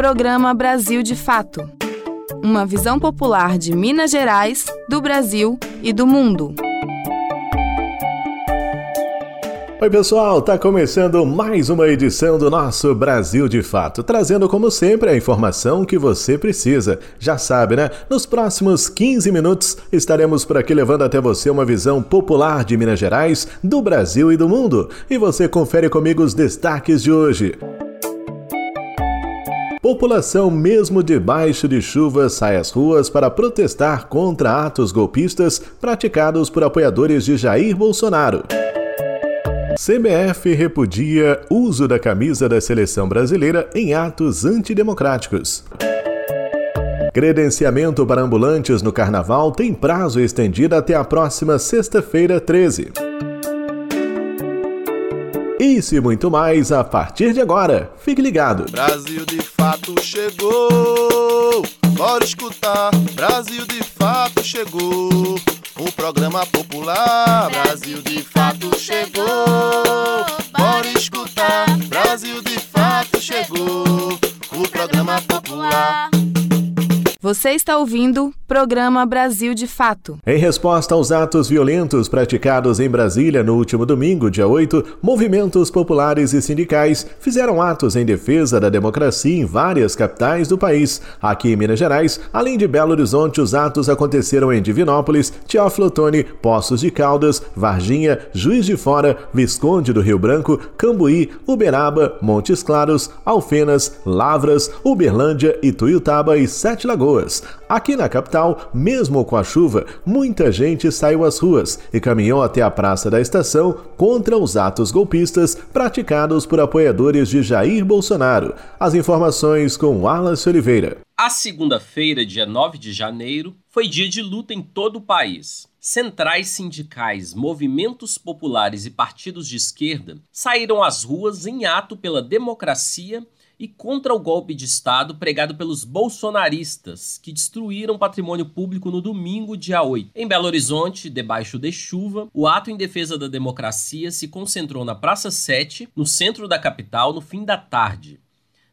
Programa Brasil de Fato. Uma visão popular de Minas Gerais, do Brasil e do mundo. Oi, pessoal, tá começando mais uma edição do nosso Brasil de Fato, trazendo como sempre a informação que você precisa. Já sabe, né? Nos próximos 15 minutos estaremos por aqui levando até você uma visão popular de Minas Gerais, do Brasil e do mundo. E você confere comigo os destaques de hoje. População, mesmo debaixo de chuva, sai às ruas para protestar contra atos golpistas praticados por apoiadores de Jair Bolsonaro. CBF repudia uso da camisa da seleção brasileira em atos antidemocráticos. Credenciamento para ambulantes no carnaval tem prazo estendido até a próxima sexta-feira 13. Isso e muito mais a partir de agora. Fique ligado. Brasil de fato chegou. Bora escutar. Brasil de fato chegou. O programa popular. Brasil de fato chegou. Bora escutar. Você está ouvindo Programa Brasil de Fato. Em resposta aos atos violentos praticados em Brasília no último domingo, dia 8, movimentos populares e sindicais fizeram atos em defesa da democracia em várias capitais do país. Aqui em Minas Gerais, além de Belo Horizonte, os atos aconteceram em Divinópolis, Teófilo Otoni, Poços de Caldas, Varginha, Juiz de Fora, Visconde do Rio Branco, Cambuí, Uberaba, Montes Claros, Alfenas, Lavras, Uberlândia, Ituiutaba e Sete Lagoas. Alagoas. Aqui na capital, mesmo com a chuva, muita gente saiu às ruas e caminhou até a Praça da Estação contra os atos golpistas praticados por apoiadores de Jair Bolsonaro. As informações com Wallace Oliveira. A segunda-feira, dia 9 de janeiro, foi dia de luta em todo o país. Centrais sindicais, movimentos populares e partidos de esquerda saíram às ruas em ato pela democracia e contra o golpe de Estado pregado pelos bolsonaristas, que destruíram patrimônio público no domingo, dia 8. Em Belo Horizonte, debaixo de chuva, o ato em defesa da democracia se concentrou na Praça 7, no centro da capital, no fim da tarde.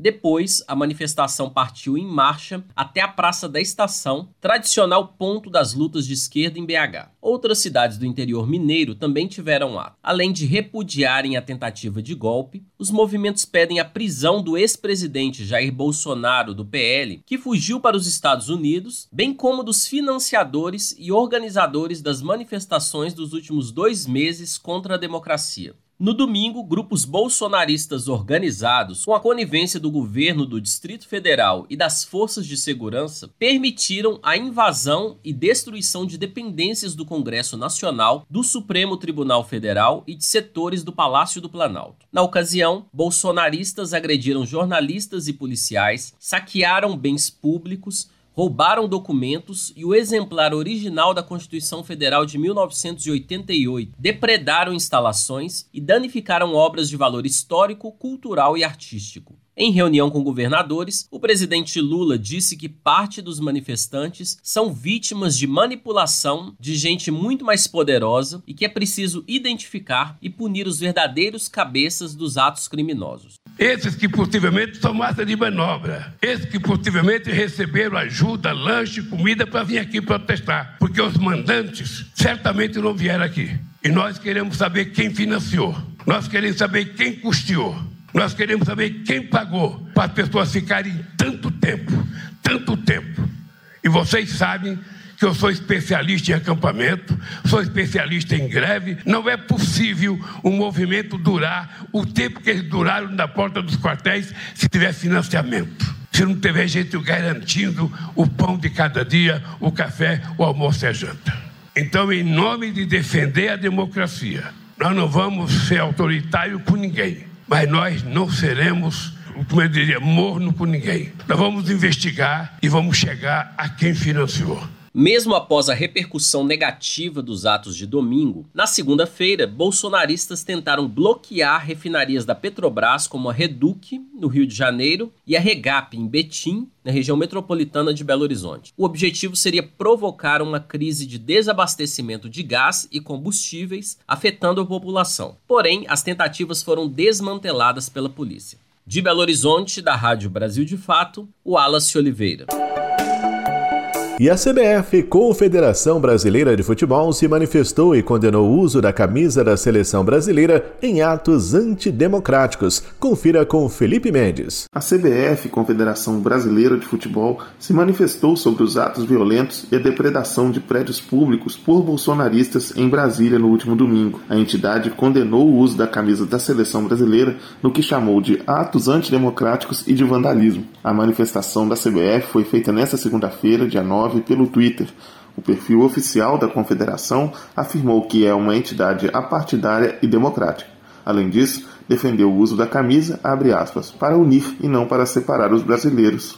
Depois, a manifestação partiu em marcha até a Praça da Estação, tradicional ponto das lutas de esquerda em BH. Outras cidades do interior mineiro também tiveram ato. Além de repudiarem a tentativa de golpe, os movimentos pedem a prisão do ex-presidente Jair Bolsonaro, do PL, que fugiu para os Estados Unidos, bem como dos financiadores e organizadores das manifestações dos últimos dois meses contra a democracia. No domingo, grupos bolsonaristas organizados, com a conivência do governo do Distrito Federal e das forças de segurança, permitiram a invasão e destruição de dependências do Congresso Nacional, do Supremo Tribunal Federal e de setores do Palácio do Planalto. Na ocasião, bolsonaristas agrediram jornalistas e policiais, saquearam bens públicos, roubaram documentos e o exemplar original da Constituição Federal de 1988, depredaram instalações e danificaram obras de valor histórico, cultural e artístico. Em reunião com governadores, o presidente Lula disse que parte dos manifestantes são vítimas de manipulação de gente muito mais poderosa e que é preciso identificar e punir os verdadeiros cabeças dos atos criminosos. Esses que possivelmente são massa de manobra, esses que possivelmente receberam ajuda, lanche, comida para vir aqui protestar, porque os mandantes certamente não vieram aqui. E nós queremos saber quem financiou, nós queremos saber quem custeou. Nós queremos saber quem pagou para as pessoas ficarem tanto tempo, tanto tempo. E vocês sabem que eu sou especialista em acampamento, sou especialista em greve. Não é possível um movimento durar o tempo que eles duraram na porta dos quartéis se tiver financiamento. Se não tiver gente garantindo o pão de cada dia, o café, o almoço e a janta. Então, em nome de defender a democracia, nós não vamos ser autoritários com ninguém mas nós não seremos, como eu diria, morno com ninguém. Nós vamos investigar e vamos chegar a quem financiou. Mesmo após a repercussão negativa dos atos de domingo, na segunda-feira, bolsonaristas tentaram bloquear refinarias da Petrobras como a Reduc, no Rio de Janeiro, e a Regap, em Betim, na região metropolitana de Belo Horizonte. O objetivo seria provocar uma crise de desabastecimento de gás e combustíveis, afetando a população. Porém, as tentativas foram desmanteladas pela polícia. De Belo Horizonte, da Rádio Brasil de Fato, o Wallace Oliveira. E a CBF, Confederação Brasileira de Futebol, se manifestou e condenou o uso da camisa da seleção brasileira em atos antidemocráticos. Confira com Felipe Mendes. A CBF, Confederação Brasileira de Futebol, se manifestou sobre os atos violentos e a depredação de prédios públicos por bolsonaristas em Brasília no último domingo. A entidade condenou o uso da camisa da seleção brasileira no que chamou de atos antidemocráticos e de vandalismo. A manifestação da CBF foi feita nesta segunda-feira, dia 9 pelo Twitter. O perfil oficial da confederação afirmou que é uma entidade apartidária e democrática. Além disso, defendeu o uso da camisa, aspas, para unir e não para separar os brasileiros,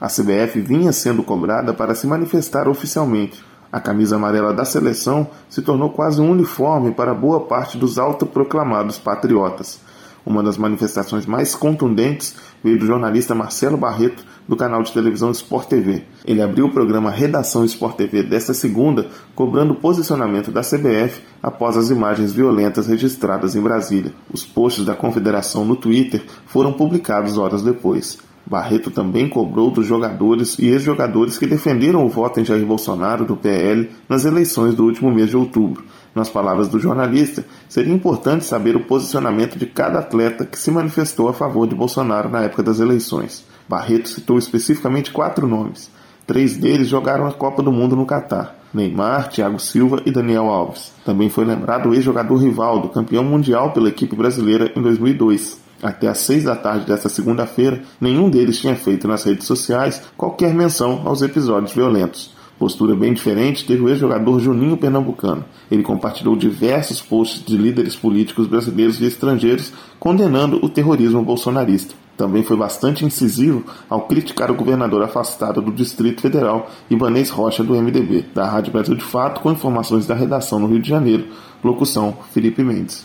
A CBF vinha sendo cobrada para se manifestar oficialmente. A camisa amarela da seleção se tornou quase um uniforme para boa parte dos autoproclamados patriotas. Uma das manifestações mais contundentes veio do jornalista Marcelo Barreto, do canal de televisão Sport TV. Ele abriu o programa Redação Sport TV desta segunda, cobrando o posicionamento da CBF após as imagens violentas registradas em Brasília. Os posts da confederação no Twitter foram publicados horas depois. Barreto também cobrou dos jogadores e ex-jogadores que defenderam o voto em Jair Bolsonaro do PL nas eleições do último mês de outubro. Nas palavras do jornalista, seria importante saber o posicionamento de cada atleta que se manifestou a favor de Bolsonaro na época das eleições. Barreto citou especificamente quatro nomes. Três deles jogaram a Copa do Mundo no Catar: Neymar, Thiago Silva e Daniel Alves. Também foi lembrado o ex-jogador Rivaldo, campeão mundial pela equipe brasileira em 2002. Até às seis da tarde desta segunda-feira, nenhum deles tinha feito nas redes sociais qualquer menção aos episódios violentos. Postura bem diferente teve o ex-jogador Juninho Pernambucano. Ele compartilhou diversos posts de líderes políticos brasileiros e estrangeiros condenando o terrorismo bolsonarista. Também foi bastante incisivo ao criticar o governador afastado do Distrito Federal, Ibanez Rocha, do MDB. Da Rádio Brasil de Fato, com informações da redação no Rio de Janeiro. Locução: Felipe Mendes.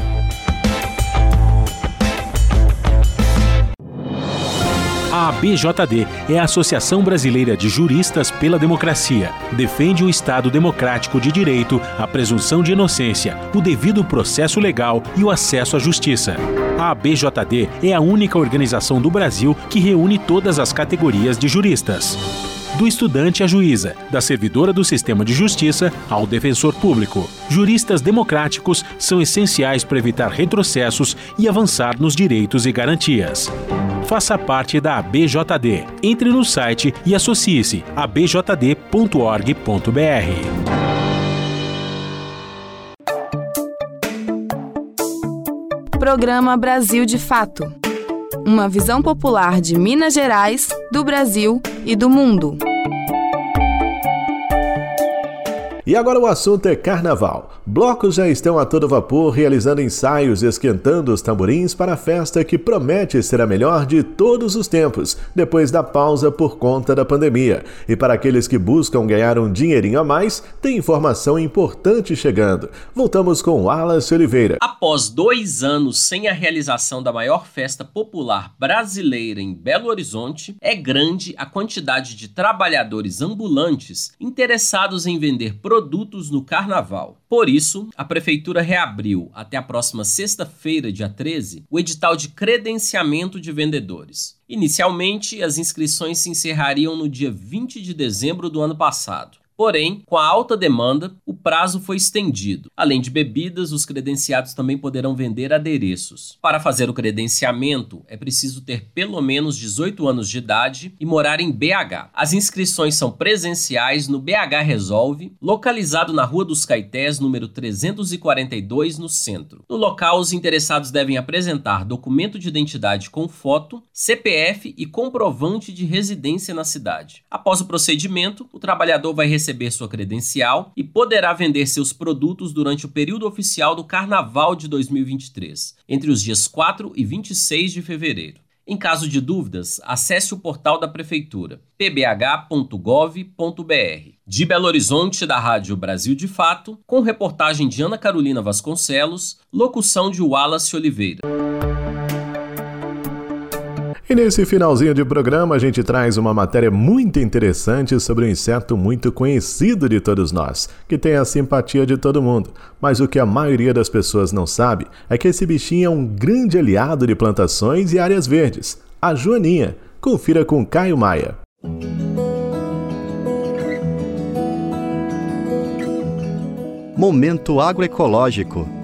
A ABJD é a Associação Brasileira de Juristas pela Democracia. Defende o Estado democrático de direito, a presunção de inocência, o devido processo legal e o acesso à justiça. A ABJD é a única organização do Brasil que reúne todas as categorias de juristas do estudante à juíza, da servidora do sistema de justiça ao defensor público. Juristas democráticos são essenciais para evitar retrocessos e avançar nos direitos e garantias faça parte da ABJD. Entre no site e associe-se a bjd.org.br. Programa Brasil de Fato. Uma visão popular de Minas Gerais, do Brasil e do mundo. E agora o assunto é carnaval. Blocos já estão a todo vapor realizando ensaios e esquentando os tamborins para a festa que promete ser a melhor de todos os tempos, depois da pausa por conta da pandemia. E para aqueles que buscam ganhar um dinheirinho a mais, tem informação importante chegando. Voltamos com Wallace Oliveira. Após dois anos sem a realização da maior festa popular brasileira em Belo Horizonte, é grande a quantidade de trabalhadores ambulantes interessados em vender produtos produtos no carnaval. Por isso, a prefeitura reabriu até a próxima sexta-feira, dia 13, o edital de credenciamento de vendedores. Inicialmente, as inscrições se encerrariam no dia 20 de dezembro do ano passado. Porém, com a alta demanda, o prazo foi estendido. Além de bebidas, os credenciados também poderão vender adereços. Para fazer o credenciamento, é preciso ter pelo menos 18 anos de idade e morar em BH. As inscrições são presenciais no BH Resolve, localizado na Rua dos Caetés, número 342, no centro. No local, os interessados devem apresentar documento de identidade com foto, CPF e comprovante de residência na cidade. Após o procedimento, o trabalhador vai receber receber sua credencial e poderá vender seus produtos durante o período oficial do Carnaval de 2023, entre os dias 4 e 26 de fevereiro. Em caso de dúvidas, acesse o portal da Prefeitura, pbh.gov.br. De Belo Horizonte, da Rádio Brasil de Fato, com reportagem de Ana Carolina Vasconcelos, locução de Wallace Oliveira. E nesse finalzinho de programa, a gente traz uma matéria muito interessante sobre um inseto muito conhecido de todos nós, que tem a simpatia de todo mundo. Mas o que a maioria das pessoas não sabe é que esse bichinho é um grande aliado de plantações e áreas verdes, a joaninha. Confira com Caio Maia. Momento agroecológico.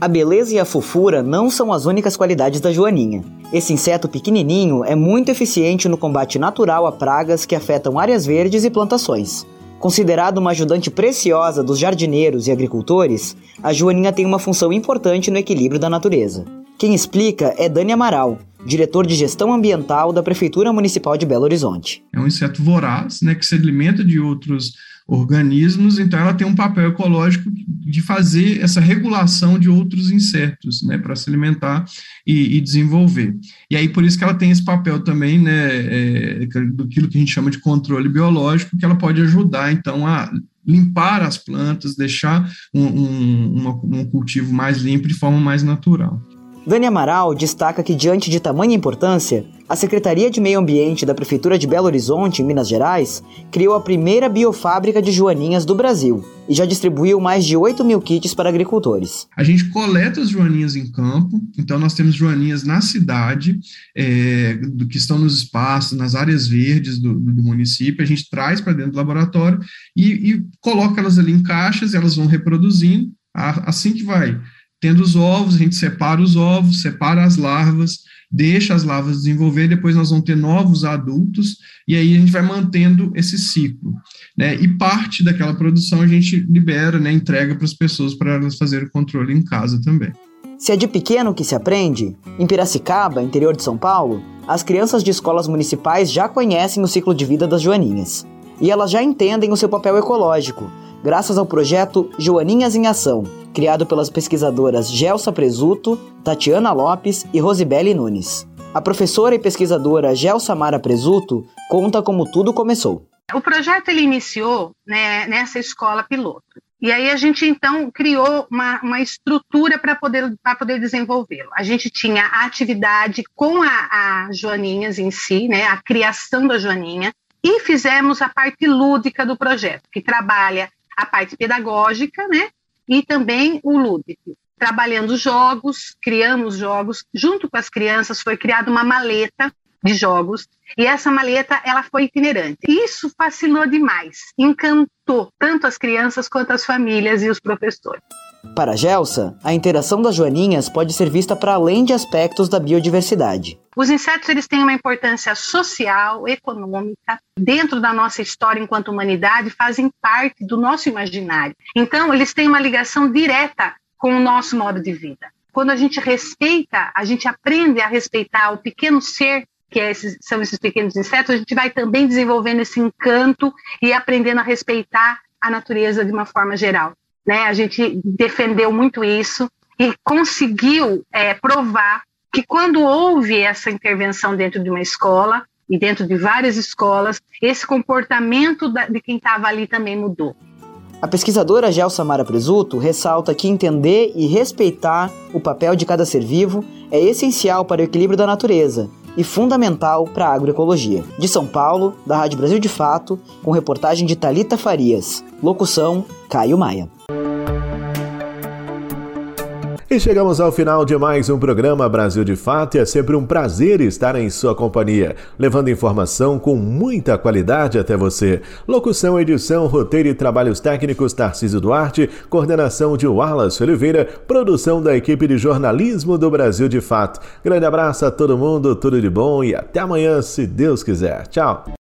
A beleza e a fofura não são as únicas qualidades da joaninha. Esse inseto pequenininho é muito eficiente no combate natural a pragas que afetam áreas verdes e plantações. Considerado uma ajudante preciosa dos jardineiros e agricultores, a joaninha tem uma função importante no equilíbrio da natureza. Quem explica é Dani Amaral, diretor de gestão ambiental da Prefeitura Municipal de Belo Horizonte. É um inseto voraz, né, que se alimenta de outros organismos, então ela tem um papel ecológico de fazer essa regulação de outros insetos, né, para se alimentar e, e, desenvolver. E aí por isso que ela tem esse papel também, né, é, do que a gente chama de controle biológico, que ela pode ajudar então a limpar as plantas, deixar um, um, um cultivo mais limpo de forma mais natural. Dani Amaral destaca que, diante de tamanha importância, a Secretaria de Meio Ambiente da Prefeitura de Belo Horizonte, em Minas Gerais, criou a primeira biofábrica de joaninhas do Brasil e já distribuiu mais de 8 mil kits para agricultores. A gente coleta as joaninhas em campo, então nós temos joaninhas na cidade, é, que estão nos espaços, nas áreas verdes do, do município, a gente traz para dentro do laboratório e, e coloca elas ali em caixas, elas vão reproduzindo, assim que vai Tendo os ovos, a gente separa os ovos, separa as larvas, deixa as larvas desenvolver, depois nós vamos ter novos adultos, e aí a gente vai mantendo esse ciclo. Né? E parte daquela produção a gente libera, né, entrega para as pessoas para elas fazerem o controle em casa também. Se é de pequeno que se aprende, em Piracicaba, interior de São Paulo, as crianças de escolas municipais já conhecem o ciclo de vida das joaninhas. E elas já entendem o seu papel ecológico, graças ao projeto Joaninhas em Ação, criado pelas pesquisadoras Gelsa Presuto, Tatiana Lopes e Rosibele Nunes. A professora e pesquisadora Gelsa Mara Presuto conta como tudo começou. O projeto ele iniciou né, nessa escola piloto. E aí a gente então criou uma, uma estrutura para poder, poder desenvolvê-lo. A gente tinha a atividade com a, a Joaninhas em si, né, a criação da Joaninha, e fizemos a parte lúdica do projeto, que trabalha a parte pedagógica, né? E também o lúdico. Trabalhando jogos, criamos jogos, junto com as crianças foi criada uma maleta de jogos, e essa maleta ela foi itinerante. Isso fascinou demais, encantou tanto as crianças quanto as famílias e os professores. Para Gelsa, a interação das joaninhas pode ser vista para além de aspectos da biodiversidade. Os insetos eles têm uma importância social, econômica, dentro da nossa história enquanto humanidade, fazem parte do nosso imaginário. Então, eles têm uma ligação direta com o nosso modo de vida. Quando a gente respeita, a gente aprende a respeitar o pequeno ser que é esses, são esses pequenos insetos, a gente vai também desenvolvendo esse encanto e aprendendo a respeitar a natureza de uma forma geral né? A gente defendeu muito isso e conseguiu é, provar que quando houve essa intervenção dentro de uma escola e dentro de várias escolas, esse comportamento de quem estava ali também mudou. A pesquisadora Gelsa Mara Presuto ressalta que entender e respeitar o papel de cada ser vivo é essencial para o equilíbrio da natureza e fundamental para a agroecologia. De São Paulo, da Rádio Brasil de Fato, com reportagem de Talita Farias. Locução: Caio Maia. E chegamos ao final de mais um programa Brasil de Fato e é sempre um prazer estar em sua companhia, levando informação com muita qualidade até você. Locução, edição, roteiro e trabalhos técnicos Tarcísio Duarte, coordenação de Wallace Oliveira, produção da equipe de jornalismo do Brasil de Fato. Grande abraço a todo mundo, tudo de bom e até amanhã, se Deus quiser. Tchau!